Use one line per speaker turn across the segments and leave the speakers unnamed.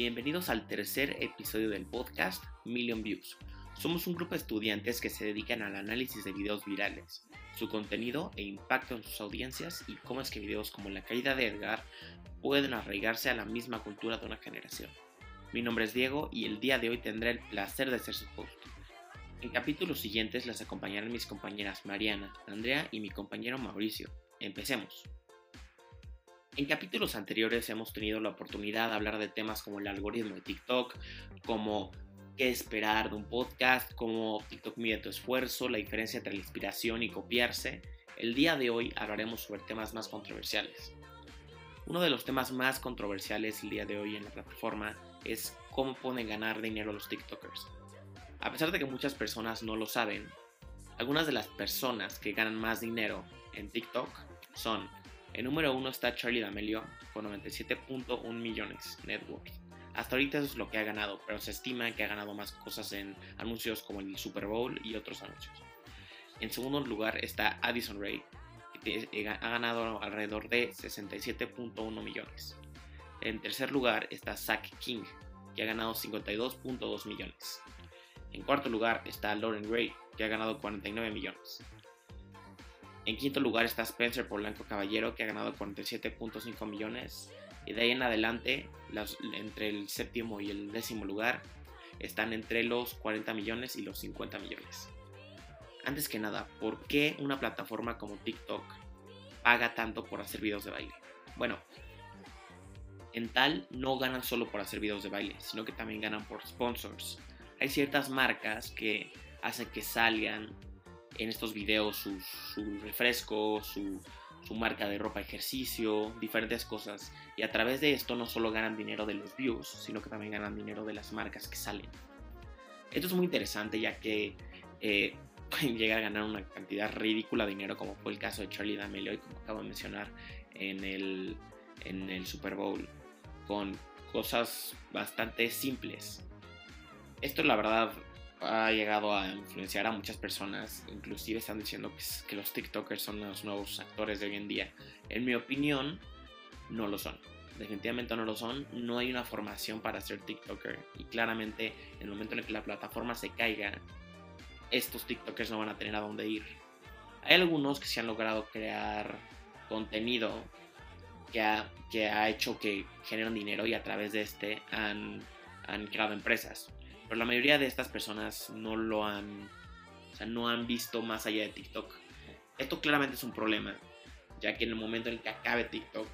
Bienvenidos al tercer episodio del podcast Million Views. Somos un grupo de estudiantes que se dedican al análisis de videos virales, su contenido e impacto en sus audiencias y cómo es que videos como la caída de Edgar pueden arraigarse a la misma cultura de una generación. Mi nombre es Diego y el día de hoy tendré el placer de ser su host. En capítulos siguientes les acompañarán mis compañeras Mariana, Andrea y mi compañero Mauricio. Empecemos. En capítulos anteriores hemos tenido la oportunidad de hablar de temas como el algoritmo de TikTok, como qué esperar de un podcast, cómo TikTok mide tu esfuerzo, la diferencia entre la inspiración y copiarse. El día de hoy hablaremos sobre temas más controversiales. Uno de los temas más controversiales el día de hoy en la plataforma es cómo pueden ganar dinero los TikTokers. A pesar de que muchas personas no lo saben, algunas de las personas que ganan más dinero en TikTok son en número 1 está Charlie D'Amelio con 97.1 millones network. Hasta ahorita eso es lo que ha ganado, pero se estima que ha ganado más cosas en anuncios como el Super Bowl y otros anuncios. En segundo lugar está Addison Ray, que ha ganado alrededor de 67.1 millones. En tercer lugar está Zach King, que ha ganado 52.2 millones. En cuarto lugar está Lauren Ray, que ha ganado 49 millones. En quinto lugar está Spencer Polanco Caballero, que ha ganado 47.5 millones. Y de ahí en adelante, entre el séptimo y el décimo lugar, están entre los 40 millones y los 50 millones. Antes que nada, ¿por qué una plataforma como TikTok paga tanto por hacer videos de baile? Bueno, en tal no ganan solo por hacer videos de baile, sino que también ganan por sponsors. Hay ciertas marcas que hacen que salgan en estos videos su, refresco, su, marca de ropa ejercicio, diferentes cosas. Y a través de esto no solo ganan dinero de los views, sino que también ganan dinero de las marcas que salen. Esto es muy interesante ya que eh, pueden a ganar una cantidad ridícula de dinero como fue el caso de Charlie D'Amelio y como acabo de mencionar en el, en el Super Bowl con cosas bastante simples. Esto la verdad ha llegado a influenciar a muchas personas, inclusive están diciendo que, los TikTokers son los nuevos actores de hoy en día. En mi opinión, no lo son. Definitivamente no lo son. No hay una formación para ser TikToker. Y claramente, en el momento en que la plataforma se caiga, estos TikTokers no van a tener a dónde ir. Hay algunos que se han logrado crear contenido que ha, que ha hecho que generen dinero y a través de este han, han creado empresas. Pero la mayoría de estas personas no lo han, o sea, no han visto más allá de TikTok. Esto claramente es un problema, ya que en el momento en el que acabe TikTok,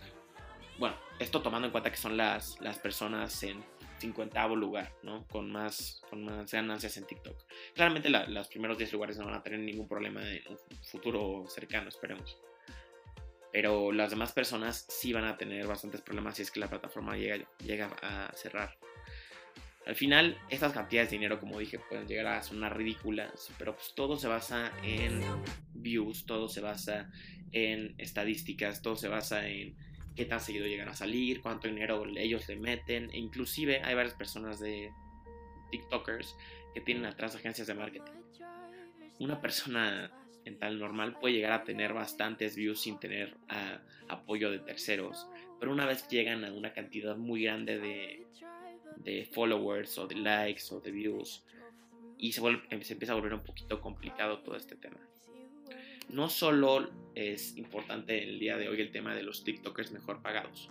bueno, esto tomando en cuenta que son las, las personas en 50 lugar, ¿no? Con más, con más ganancias en TikTok. Claramente los primeros 10 lugares no van a tener ningún problema en un futuro cercano, esperemos. Pero las demás personas sí van a tener bastantes problemas si es que la plataforma llega, llega a cerrar. Al final, estas cantidades de dinero, como dije, pueden llegar a sonar ridículas, pero pues todo se basa en views, todo se basa en estadísticas, todo se basa en qué tan seguido llegan a salir, cuánto dinero ellos le meten, e inclusive hay varias personas de TikTokers que tienen atrás agencias de marketing. Una persona en tal normal puede llegar a tener bastantes views sin tener apoyo de terceros, pero una vez llegan a una cantidad muy grande de de followers o de likes o de views y se, vuelve, se empieza a volver un poquito complicado todo este tema. No solo es importante el día de hoy el tema de los TikTokers mejor pagados,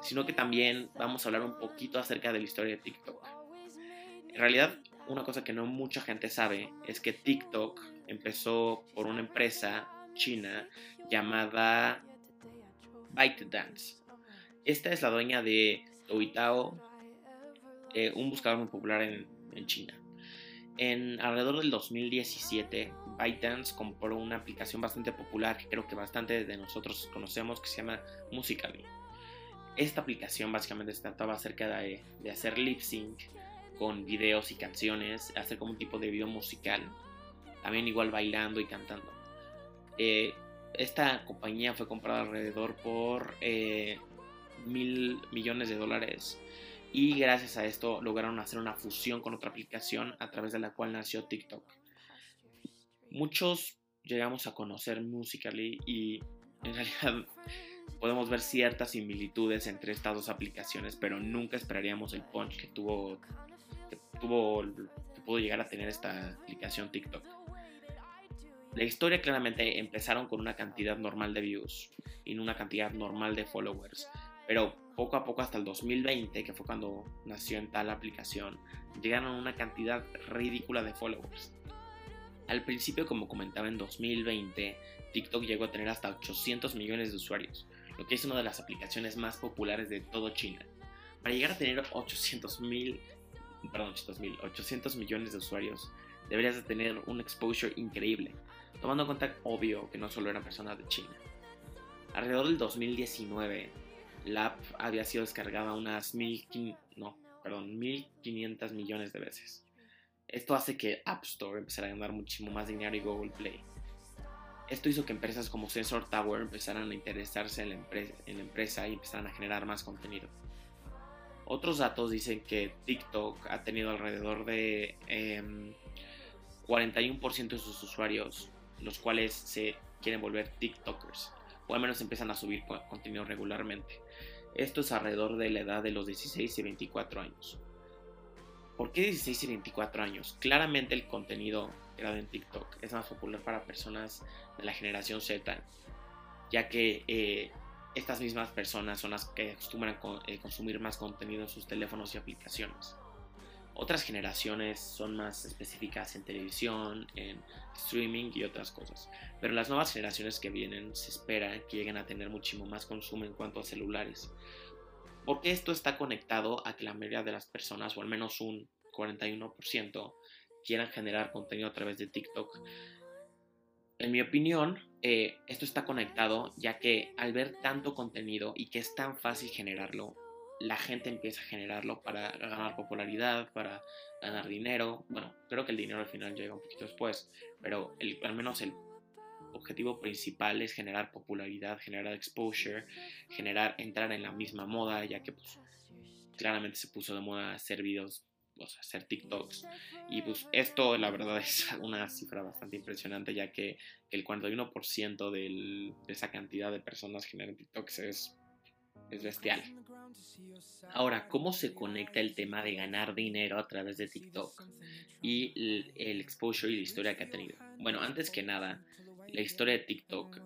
sino que también vamos a hablar un poquito acerca de la historia de TikTok. En realidad, una cosa que no mucha gente sabe es que TikTok empezó por una empresa china llamada ByteDance. Esta es la dueña de Toitao, eh, un buscador muy popular en, China. En alrededor del 2017, ByteDance compró una aplicación bastante popular que creo que bastante de nosotros conocemos que se llama Musical.ly. Esta aplicación básicamente se trataba acerca de, hacer lip sync con videos y canciones, hacer como un tipo de video musical, también igual bailando y cantando. Eh, esta compañía fue comprada alrededor por eh, mil millones de dólares y gracias a esto lograron hacer una fusión con otra aplicación a través de la cual nació TikTok. Muchos llegamos a conocer Musical.ly y en realidad podemos ver ciertas similitudes entre estas dos aplicaciones, pero nunca esperaríamos el punch que tuvo, que pudo llegar a tener esta aplicación TikTok. La historia claramente empezaron con una cantidad normal de views y una cantidad normal de followers, pero poco a poco hasta el 2020, que fue cuando nació en tal aplicación, llegaron una cantidad ridícula de followers. Al principio, como comentaba en 2020, TikTok llegó a tener hasta 800 millones de usuarios, lo que es una de las aplicaciones más populares de todo China. Para llegar a tener 800 mil, perdón, 800, 800 millones de usuarios, deberías de tener un exposure increíble, tomando en cuenta, obvio, que no solo eran personas de China. Alrededor del 2019, la app había sido descargada unas 1.500 no, perdón, 1.500 millones de veces. Esto hace que App Store empezara a ganar muchísimo más dinero y Google Play. Esto hizo que empresas como Sensor Tower empezaran a interesarse en la, empresa, en la empresa y empezaran a generar más contenido. Otros datos dicen que TikTok ha tenido alrededor de 41% em, de sus usuarios, los cuales se quieren volver TikTokers, o al menos empiezan a subir contenido regularmente. Esto es alrededor de la edad de los 16 y 24 años. ¿Por qué 16 y 24 años? Claramente el contenido creado en TikTok es más popular para personas de la generación Z, ya que eh, estas mismas personas son las que acostumbran eh, consumir más contenido en sus teléfonos y aplicaciones. Otras generaciones son más específicas en televisión, en streaming y otras cosas. Pero las nuevas generaciones que vienen se espera que lleguen a tener muchísimo más consumo en cuanto a celulares. Porque esto está conectado a que la mayoría de las personas, o al menos un 41%, quieran generar contenido a través de TikTok en mi opinión, eh, esto está conectado ya que al ver tanto contenido y que es tan fácil generarlo, la gente empieza a generarlo para ganar popularidad, para ganar dinero. Bueno, creo que el dinero al final llega un poquito después, pero al menos el objetivo principal es generar popularidad, generar exposure, generar entrar en la misma moda, ya que pues claramente se puso de moda hacer videos o sea, hacer TikToks. Y pues esto la verdad es una cifra bastante impresionante ya que el 41% de esa cantidad de personas generan TikToks es, es bestial. Ahora, ¿cómo se conecta el tema de ganar dinero a través de TikTok y el, exposure y la historia que ha tenido? Bueno, antes que nada, la historia de TikTok,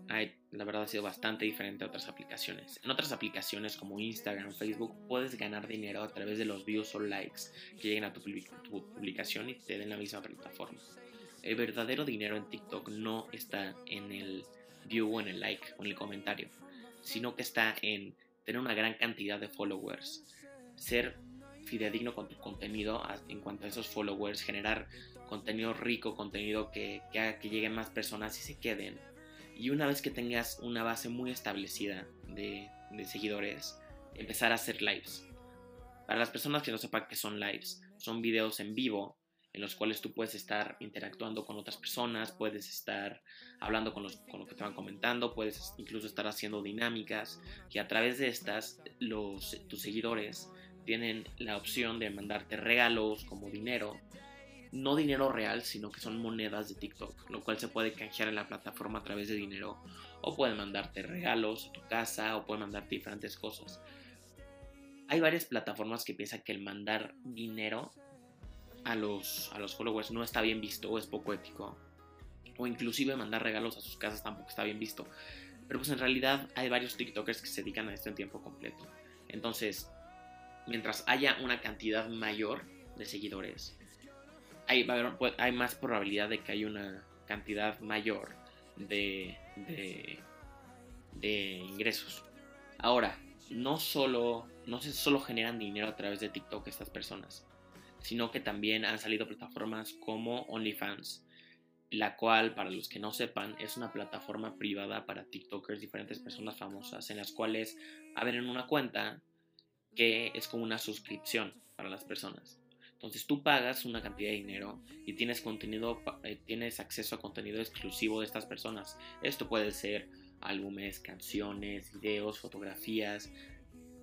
la verdad, ha sido bastante diferente a otras aplicaciones. En otras aplicaciones como Instagram, Facebook, puedes ganar dinero a través de los views o likes que lleguen a tu, publicación y te den la misma plataforma. El verdadero dinero en TikTok no está en el view o en el like o en el comentario, sino que está en tener una gran cantidad de followers, ser fidedigno con tu contenido en cuanto a esos followers, generar contenido rico, contenido que, haga que lleguen más personas y se queden. Y una vez que tengas una base muy establecida de, seguidores, empezar a hacer lives. Para las personas que no sepan qué son lives, son videos en vivo en los cuales tú puedes estar interactuando con otras personas, puedes estar hablando con, los, con lo que te van comentando, puedes incluso estar haciendo dinámicas y a través de estas los, tus seguidores tienen la opción de mandarte regalos como dinero no dinero real, sino que son monedas de TikTok, lo cual se puede canjear en la plataforma a través de dinero, o pueden mandarte regalos a tu casa, o pueden mandarte diferentes cosas. Hay varias plataformas que piensan que el mandar dinero a los, a los followers no está bien visto o es poco ético, o inclusive mandar regalos a sus casas tampoco está bien visto. Pero pues en realidad hay varios TikTokers que se dedican a esto en tiempo completo. Entonces, mientras haya una cantidad mayor de seguidores, pues, hay, más probabilidad de que haya una cantidad mayor de, de, ingresos. Ahora, no solo, no se solo generan dinero a través de TikTok estas personas, sino que también han salido plataformas como OnlyFans, la cual, para los que no sepan, es una plataforma privada para TikTokers, diferentes personas famosas, en las cuales abren una cuenta que es como una suscripción para las personas. Entonces tú pagas una cantidad de dinero y tienes contenido, eh, tienes acceso a contenido exclusivo de estas personas. Esto puede ser álbumes, canciones, videos, fotografías,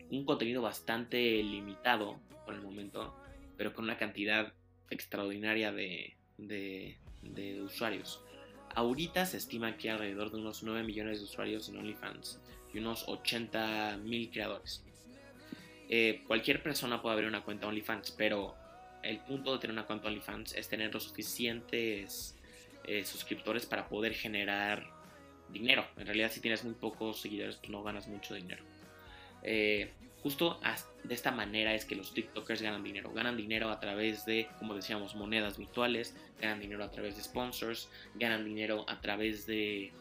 un contenido bastante limitado por el momento, pero con una cantidad extraordinaria de, de, usuarios. Ahorita se estima que alrededor de unos 9 millones de usuarios en OnlyFans y unos 80 mil creadores. Eh, cualquier persona puede abrir una cuenta OnlyFans, pero el punto de tener una cuenta OnlyFans es tener los suficientes eh, suscriptores para poder generar dinero. En realidad, si tienes muy pocos seguidores, pues no ganas mucho dinero. Eh, justo de esta manera es que los TikTokers ganan dinero. Ganan dinero a través de, como decíamos, monedas virtuales, ganan dinero a través de sponsors, ganan dinero a través de,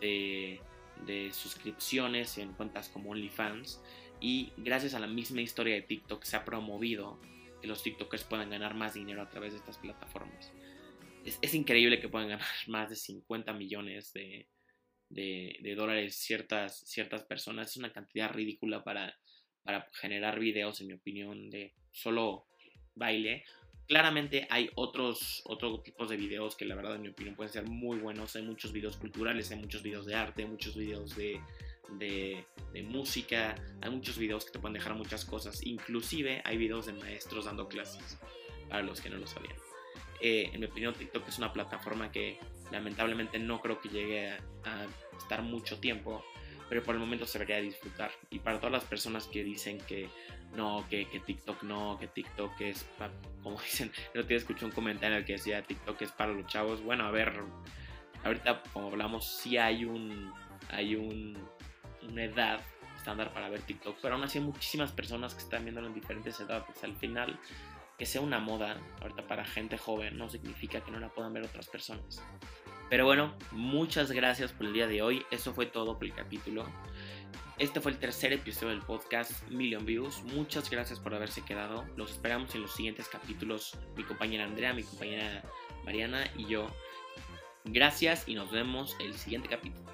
de, de suscripciones en cuentas como OnlyFans. Y gracias a la misma historia de TikTok se ha promovido que los TikTokers puedan ganar más dinero a través de estas plataformas. Es, increíble que puedan ganar más de 50 millones de, de, dólares ciertas, ciertas personas. Es una cantidad ridícula para, para generar videos, en mi opinión, de solo baile. Claramente hay otros, otros tipos de videos que la verdad en mi opinión pueden ser muy buenos. Hay muchos videos culturales, hay muchos videos de arte, muchos videos de, de, música, hay muchos videos que te pueden dejar muchas cosas. Inclusive hay videos de maestros dando clases, para los que no lo sabían. Eh, en mi opinión TikTok es una plataforma que lamentablemente no creo que llegue a, estar mucho tiempo, pero por el momento se debería disfrutar. Y para todas las personas que dicen que no, que, que TikTok no, que TikTok es, como dicen, no te escuché un comentario que decía TikTok es para los chavos. Bueno, a ver, ahorita como hablamos, sí hay un, hay un, una edad estándar para ver TikTok, pero aún así hay muchísimas personas que están viéndolo en diferentes edades. Al final, que sea una moda ahorita para gente joven no significa que no la puedan ver otras personas. Pero bueno, muchas gracias por el día de hoy. Eso fue todo por el capítulo. Este fue el tercer episodio del podcast Million Views. Muchas gracias por haberse quedado. Los esperamos en los siguientes capítulos. Mi compañera Andrea, mi compañera Mariana y yo. Gracias y nos vemos el siguiente capítulo.